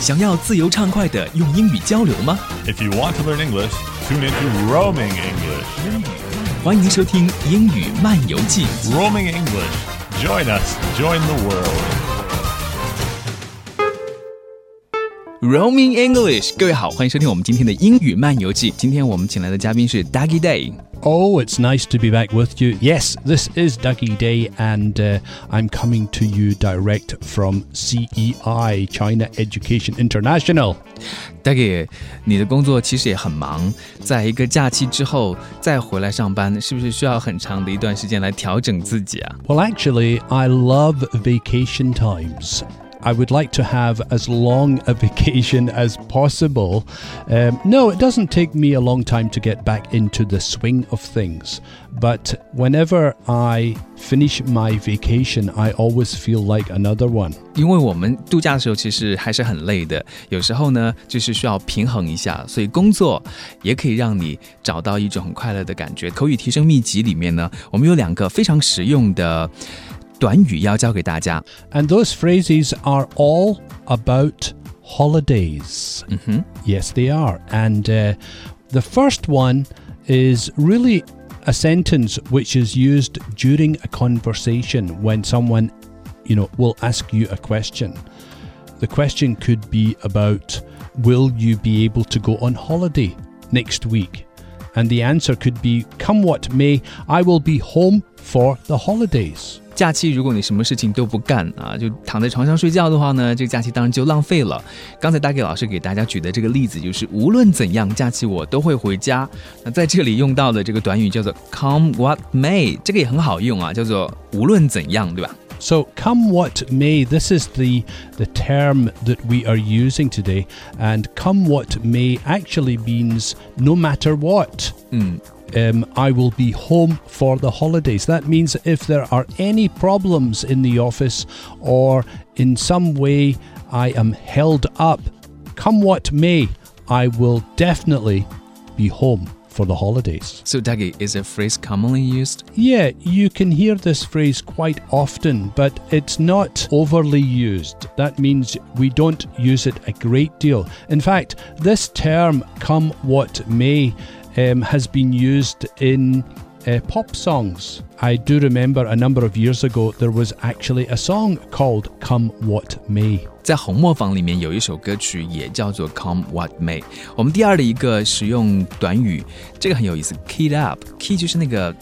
想要自由畅快的用英语交流吗 If you want to learn English, tune into Roaming English. 欢迎收听《英语漫游记》。Roaming English. Join us. Join the world. Roaming English，各位好，欢迎收听我们今天的英语漫游记。今天我们请来的嘉宾是 Daggy Day。Oh, it's nice to be back with you. Yes, this is Dougie Day, and uh, I'm coming to you direct from CEI, China Education International. Daggy，你的工作其实也很忙，在一个假期之后再回来上班，是不是需要很长的一段时间来调整自己啊？ Well, actually, I love vacation times. I would like to have as long a vacation as possible. Um, no, it doesn't take me a long time to get back into the swing of things. But whenever I finish my vacation, I always feel like another one. 因为我们度假的时候其实还是很累的，有时候呢就是需要平衡一下，所以工作也可以让你找到一种很快乐的感觉。口语提升秘籍里面呢，我们有两个非常实用的 短语要教给大家。 And those phrases are all about holidays. Mhm. Yes, they are. And uh, the first one is really a sentence which is used during a conversation when someone, you know, will ask you a question. The question could be about Will you be able to go on holiday next week? And the answer could be Come what may, I will be home for the holidays. 假期如果你什么事情都不干啊，就躺在床上睡觉的话呢，这个假期当然就浪费了。刚才大给老师给大家举的这个例子就是，无论怎样，假期我都会回家。那在这里用到的这个短语叫做 “come what may”，这个也很好用啊，叫做无论怎样，对吧？So, come what may, this is the, the term that we are using today. And come what may actually means no matter what. 嗯，Um, I will be home for the holidays. That means if there are any problems in the office or in some way I am held up, come what may, I will definitely be home for the holidays. So, Dougie, is a phrase commonly used? Yeah, you can hear this phrase quite often, but it's not overly used. That means we don't use it a great deal. In fact, this term, come what may, um, has been used in uh, pop songs. I do remember a number of years ago there was actually a song called Come What May. 在红磨坊里面有一首歌曲也叫做 Come What May。我们第二的一个实用短语，这个很有意思，keyed up。key 就是那个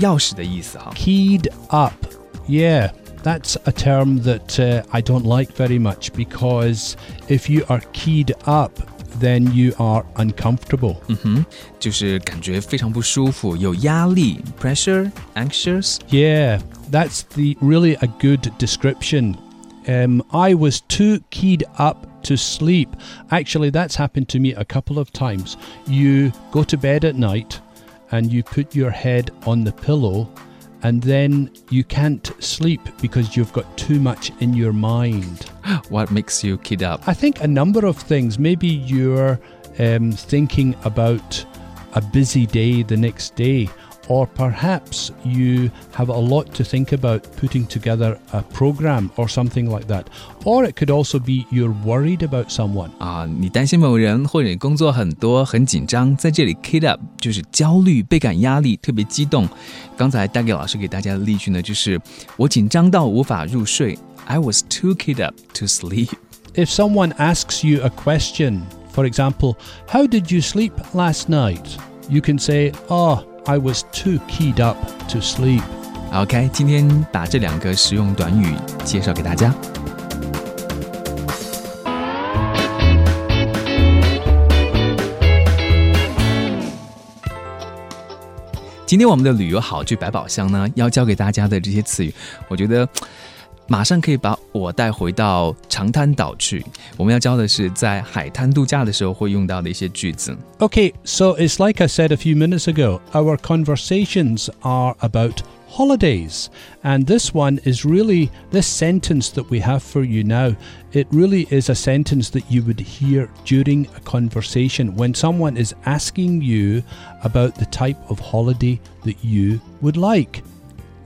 钥匙的意思哈。 Keyed up. Yeah, that's a term that uh, I don't like very much because if you are keyed up, then you are uncomfortable. 嗯哼，就是感觉非常不舒服，有压力，pressure, anxious。 Yeah, that's the really a good description. Um, I was too keyed up to sleep. Actually, that's happened to me a couple of times. You go to bed at night and you put your head on the pillow and then you can't sleep because you've got too much in your mind. What makes you keyed up? I think a number of things. Maybe you're um, thinking about a busy day the next day, or perhaps you have a lot to think about putting together a program or something like that. Or it could also be you're worried about someone. 啊，你担心某人，或者你工作很多很紧张，在这里 keyed up 就是焦虑、倍感压力、特别激动。刚才大给老师给大家的例句呢，就是我紧张到无法入睡。I was too keyed up to sleep. If someone asks you a question. For example, how did you sleep last night? You can say, oh, I was too keyed up to sleep. OK，今天把这两个实用短语介绍给大家。今天我们的旅游好剧百宝箱呢，要教给大家的这些词语，我觉得马上可以把我带回到长滩岛去。我们要教的是在海滩度假的时候会用到的一些句子。 Okay, so it's like I said a few minutes ago, our conversations are about holidays. And this one is really, this sentence that we have for you now, it really is a sentence that you would hear during a conversation when someone is asking you about the type of holiday that you would like.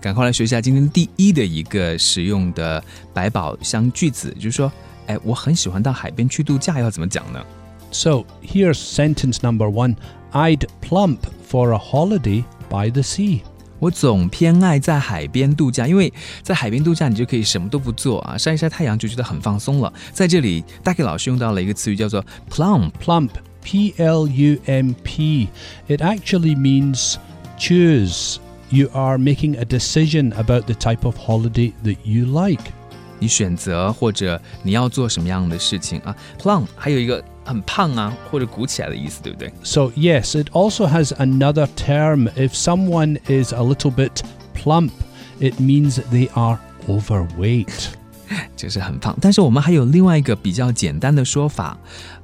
赶快来学一下今天第一的一个实用的百宝箱句子，就是说哎，我很喜欢到海边去度假，要怎么讲呢？So here's sentence number one I'd plump for a holiday by the sea. 我总偏爱在海边度假，因为在海边度假，你就可以什么都不做啊，晒一晒太阳就觉得很放松了。在这里，大 K 老师用到了一个词语叫做 plump，Plump, P L U M P. It actually means choose. You are making a decision about the type of holiday that you like. 你选择或者你要做什么样的事情啊？plump 还有一个很胖啊，或者鼓起来的意思，对不对？ So, yes, it also has another term. If someone is a little bit plump, it means they are overweight. 就是很胖。但是我们还有另外一个比较简单的说法，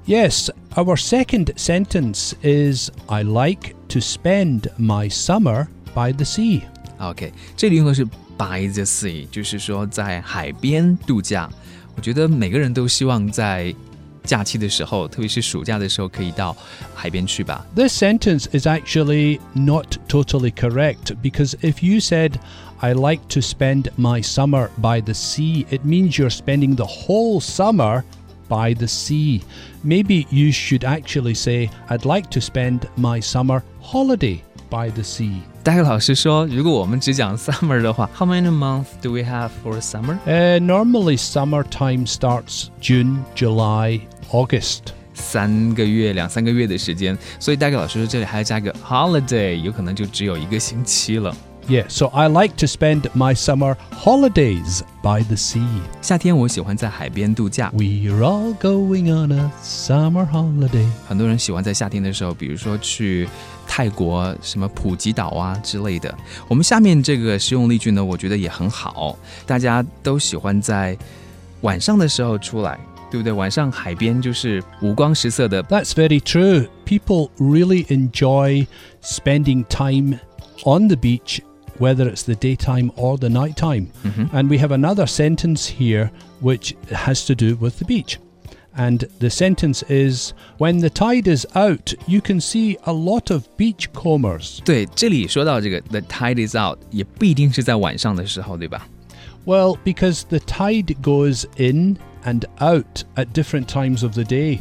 Yes, our second sentence is I like to spend my summer by the sea. OK，这里用的是 by the sea，就是说在海边度假。我觉得每个人都希望在假期的时候，特别是暑假的时候，可以到海边去吧。 This sentence is actually not totally correct because if you said, I like to spend my summer by the sea, it means you're spending the whole summer by the sea. Maybe you should actually say, I'd like to spend my summer holiday by the sea. 大概老师说，如果我们只讲 summer 的话，How many months do we have for summer？Uh, normally, summertime starts June, July, August. 三个月、两三个月的时间，所以戴克老师说这里还要加个 holiday，有可能就只有一个星期了。Yeah, so I like to spend my summer holidays by the sea. 夏天我喜欢在海边度假， We're all going on a summer holiday. 很多人喜欢在夏天的时候，比如说去泰国什么普吉岛啊之类的。我们下面这个实用例句呢，我觉得也很好，大家都喜欢在晚上的时候出来，对不对？晚上海边就是五光十色的， That's very true. People really enjoy spending time on the beach, whether it's the daytime or the nighttime. And we have another sentence here which has to do with the beach. And the sentence is When the tide is out, you can see a lot of beachcombers. 对，这里说到这个 the tide is out，也不一定是在晚上的时候，对吧？ Well, because the tide goes in and out at different times of the day.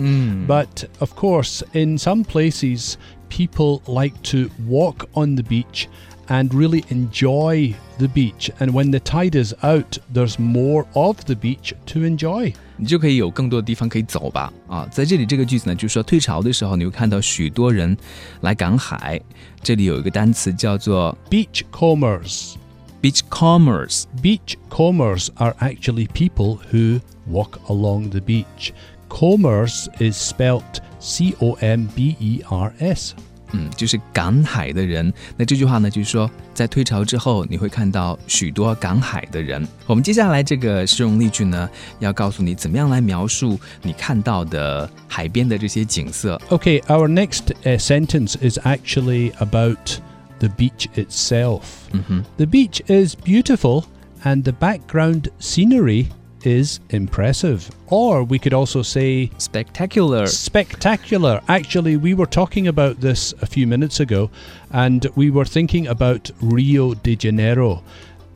But of course, in some places, people like to walk on the beach and really enjoy the beach. And when the tide is out, there's more of the beach to enjoy. 你就可以有更多的地方可以走吧。啊，在这里这个句子呢，就是说退潮的时候，你会看到许多人来赶海。这里有一个单词叫做 beach combers. Beach combers are actually people who walk along the beach. Combers is spelt C O M B E R S. 嗯，就是赶海的人。那这句话呢，就是说，在退潮之后，你会看到许多赶海的人。我们接下来这个实用例句呢，要告诉你怎么样来描述你看到的海边的这些景色。 Okay, our next uh, sentence is actually about the beach itself. The beach is beautiful and the background scenery is impressive. Or we could also say Spectacular，spectacular. Actually, we were talking about this a few minutes ago and we were thinking about Rio de Janeiro.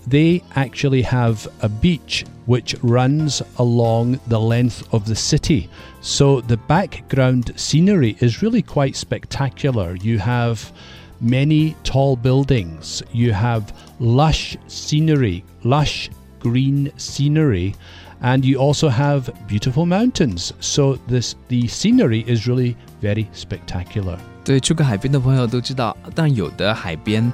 They actually have a beach which runs along the length of the city. So the background scenery is really quite spectacular. You have many tall buildings, you have lush scenery, lush green scenery, and you also have beautiful mountains. So this the scenery is really very spectacular. 对，去过海边的朋友都知道，但有的海边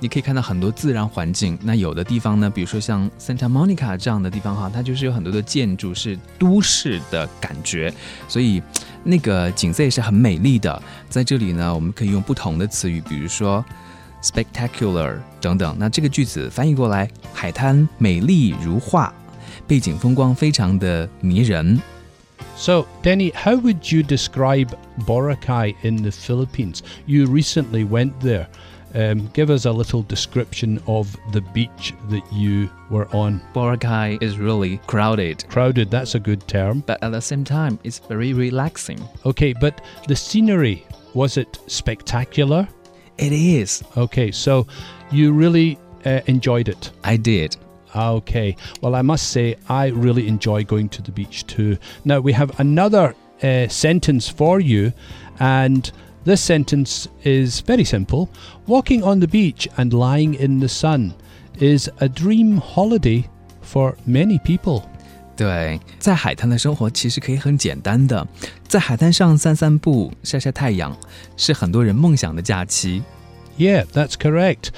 你可以看到很多自然环境，那有的地方呢，比如说像 Santa Monica 这样的地方哈，它就是有很多的建筑是都市的感觉，所以那个景色也是很美丽的。在这里呢，我们可以用不同的词语，比如说 spectacular 等等。那这个句子翻译过来，海滩美丽如画， 背景风光非常的迷人。 So, Denny, how would you describe Boracay in the Philippines? You recently went there. Um, give us a little description of the beach that you were on. Boracay is really crowded. Crowded, that's a good term. But at the same time, it's very relaxing. Okay, but the scenery, was it spectacular? It is. Okay, so you really uh, enjoyed it. I did. Okay. Well, I must say, I really enjoy going to the beach too. Now, we have another uh, sentence for you, and this sentence is very simple. Walking on the beach and lying in the sun is a dream holiday for many people. 对，在海滩的生活其实可以很简单的，在海滩上散散步、晒晒太阳，是很多人梦想的假期。 Yeah, that's correct.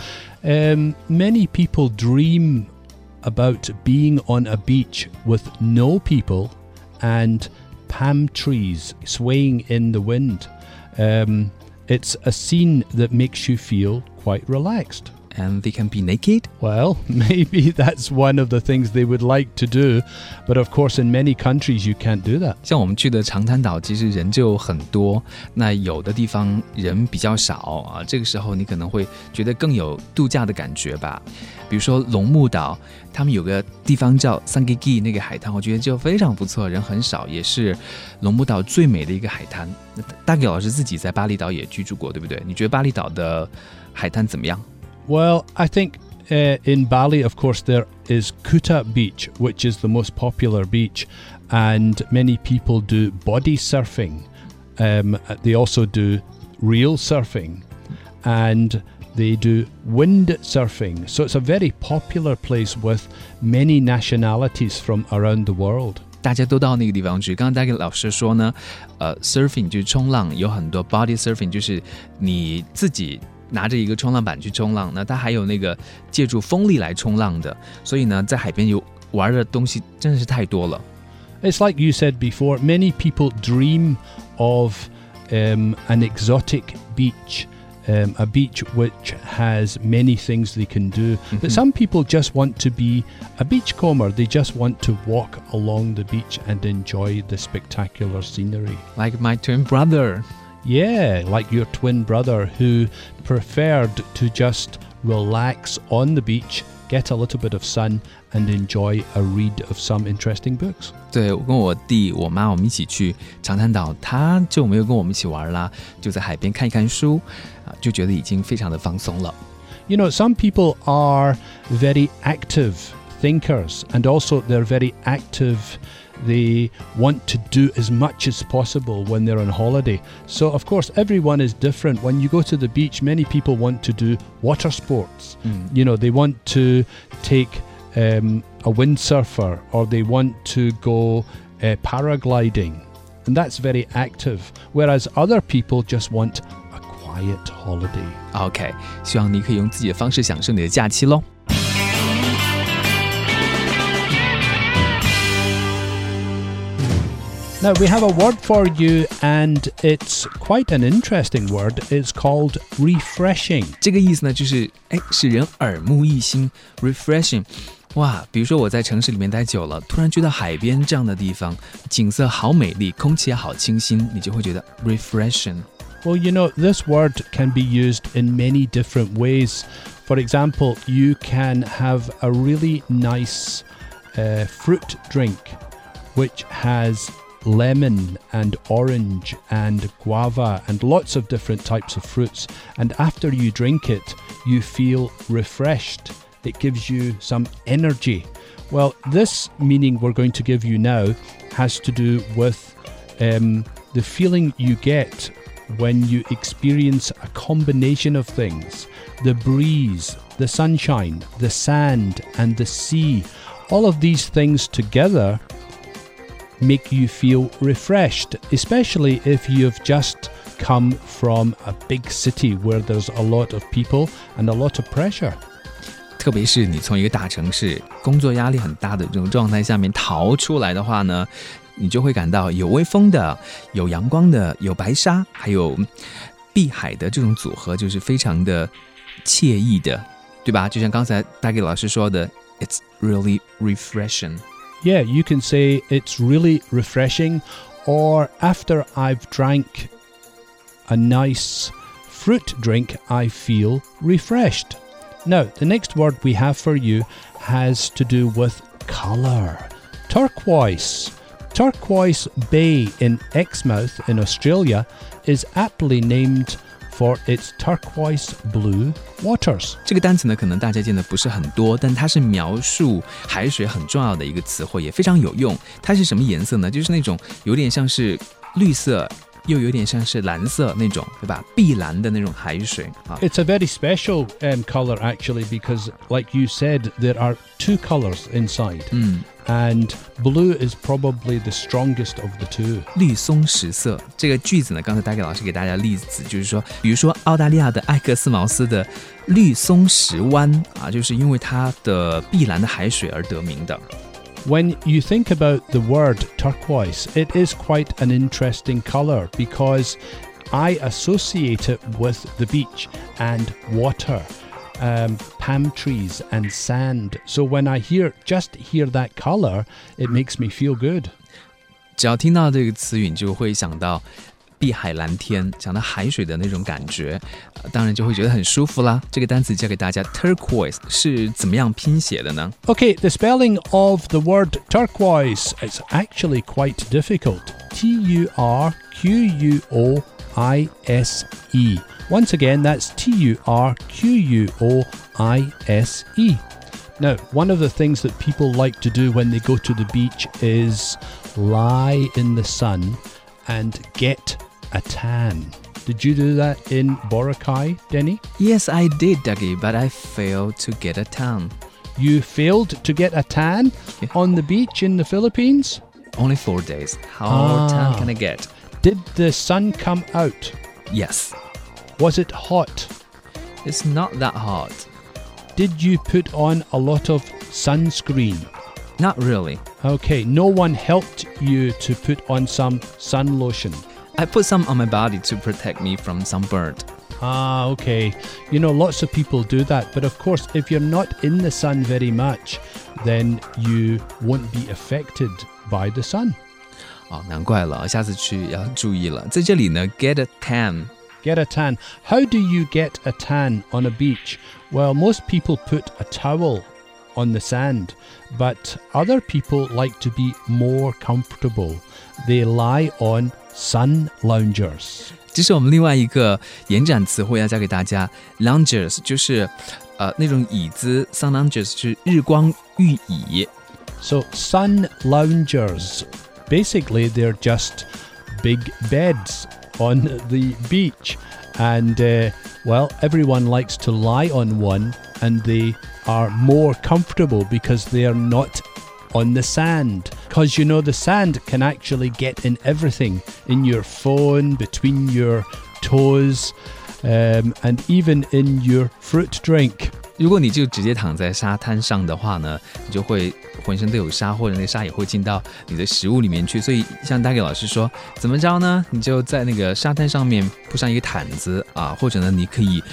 Um, many people dream about being on a beach with no people and palm trees swaying in the wind. Um, it's a scene that makes you feel quite relaxed. And they can be naked. Well, maybe that's one of the things they would like to do, but of course, in many countries, you can't do that. 像我们去的长滩岛，其实人就很多，那有的地方人比较少啊。这个时候你可能会觉得更有度假的感觉吧。比如说龙目岛，他们有个地方叫 Sangigi 那个海滩，我觉得就非常不错，人很少，也是龙目岛最美的一个海滩。大给老师自己在巴厘岛也居住过，对不对？你觉得巴厘岛的海滩怎么样？Well, I think uh, in Bali, of course, there is Kuta Beach, which is the most popular beach, and many people do body surfing. Um, they also do real surfing, and they do wind surfing. So it's a very popular place with many nationalities from around the world. 大家都到那个地方去。刚刚大给老师说呢，呃，surfing 就是冲浪，有很多 body surfing，就是你自己 拿着一个冲浪板去冲浪。那它还有那个借助风力来冲浪的，所以呢，在海边有玩的东西真的是太多了。 It's like you said before, many people dream of um, an exotic beach. Um, a beach which has many things they can do. But some people just want to be a beachcomber. They just want to walk along the beach and enjoy the spectacular scenery. Like my twin brother， Yeah, like your twin brother who preferred to just relax on the beach, get a little bit of sun, and enjoy a read of some interesting books. 对我跟我弟、我妈，我们一起去长滩岛，他就没有跟我们一起玩啦，就在海边看一看书，啊，就觉得已经非常的放松了。 You know, some people are very active thinkers and also they're very active. They want to do as much as possible when they're on holiday. So, of course, everyone is different. When you go to the beach, many people want to do water sports. You know, they want to take um, a windsurfer or they want to go uh, paragliding. And that's very active. Whereas other people just want a quiet holiday. OK，希望你可以用自己的方式享受你的假期喽。 Now, we have a word for you, and it's quite an interesting word. It's called refreshing. 这个意思呢，就是哎，使人耳目一新，refreshing。哇，比如说我在城市里面待久了，突然去到海边这样的地方，景色好美丽，空气也好清新，你就会觉得 refreshing。 Well, you know, this word can be used in many different ways. For example, you can have a really nice uh, fruit drink which has lemon and orange and guava and lots of different types of fruits. And after you drink it, you feel refreshed. It gives you some energy. Well, this meaning we're going to give you now has to do with um, the feeling you get when you experience a combination of things the breeze, the sunshine, the sand, and the sea. All of these things together make you feel refreshed, especially if you've just come from a big city where there's a lot of people and a lot of pressure. 特别是你从一个大城市工作压力很大的这种状态下面逃出来的话呢，你就会感到有微风的、有阳光的、有白沙，还有碧海的这种组合，就是非常的惬意的，对吧？就像刚才大给老师说的，It's really refreshing。 Yeah, you can say it's really refreshing, or after I've drank a nice fruit drink, I feel refreshed. Now, the next word we have for you has to do with colour. Turquoise. Turquoise Bay in Exmouth in Australia is aptly named for its turquoise blue waters. 这个单词呢，可能大家见的不是很多，但它是描述海水很重要的一个词汇，也非常有用。它是什么颜色呢？就是那种有点像是绿色。又有点像是蓝色那种，对吧？碧蓝的那种海水啊。It's a very special um, color actually because, like you said, there are two colors inside. 嗯，And blue is probably the strongest of the two. 绿松石色这个句子呢，刚才大给老师给大家例子，就是说，比如说澳大利亚的艾克斯茅斯的绿松石湾啊，就是因为它的碧蓝的海水而得名的。When you think about the word turquoise, it is quite an interesting color because I associate it with the beach and water, um, palm trees and sand. So when I hear just hear that color, it makes me feel good. 只要听到这个词语，你就会想到 碧海蓝天，想到海水的那种感觉，呃当然就会觉得很舒服啦。这个单词教给大家，turquoise 是怎么样拼写的呢？ Okay, the spelling of the word turquoise is actually quite difficult. T U R Q U O I S E. Once again, that's T U R Q U O I S E. Now, one of the things that people like to do when they go to the beach is lie in the sun and get a tan. Did you do that in Boracay, Denny? Yes, I did, Dougie, but I failed to get a tan. You failed to get a tan Yeah. on the beach in the Philippines? Only four days. How Ah. tan can I get? Did the sun come out? Yes, Was it hot? it's not that hot. Did you put on a lot of sunscreen? Not really. Okay, no one helped you to put on some sun lotion. I put some on my body to protect me from sunburn. Ah, okay. You know, lots of people do that, but of course, if you're not in the sun very much, then you won't be affected by the sun. 哦，难怪了，下次去要注意了。在这里呢，get a tan Get a tan. How do you get a tan on a beach? Well, most people put a towel on the sand, but other people like to be more comfortable. They lie on sun loungers. 这是我们另外一个延展词汇要教给大家，loungers 就是呃那种椅子，sun loungers 是日光浴椅。 So, sun loungers, basically, they're just big beds on the beach. And, uh, well, everyone likes to lie on one and they are more comfortable because they are not on the sand. Because, you know, the sand can actually get in everything in your phone, between your toes, um, and even in your fruit drink. 如果你就直接躺在沙滩上的话呢，你就会 浑身都有沙，或者那沙也会进到你的食物里面去。所以像大给老师说，怎么着呢？你就在那个沙滩上面铺上一个毯子啊，或者呢，你可以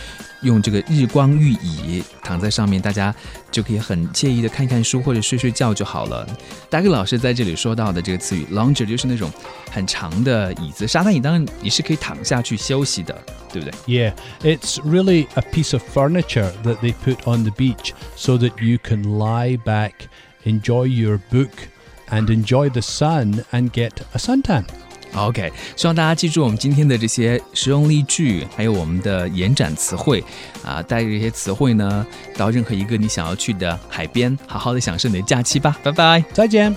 用这个日光浴椅躺在上面，大家就可以很惬意的看看书或者睡睡觉就好了。大给老师在这里说到的这个词语 lounger 就是那种很长的椅子，沙滩椅当然你是可以躺下去休息的，对不对？Yeah, it's really a piece of furniture that they put on the beach so that you can lie back, enjoy your book, and enjoy the sun and get a suntan. OK，希望大家记住我们今天的这些实用例句，还有我们的延展词汇啊，带着这些词汇呢，到任何一个你想要去的海边，好好的享受你的假期吧，拜拜。再见。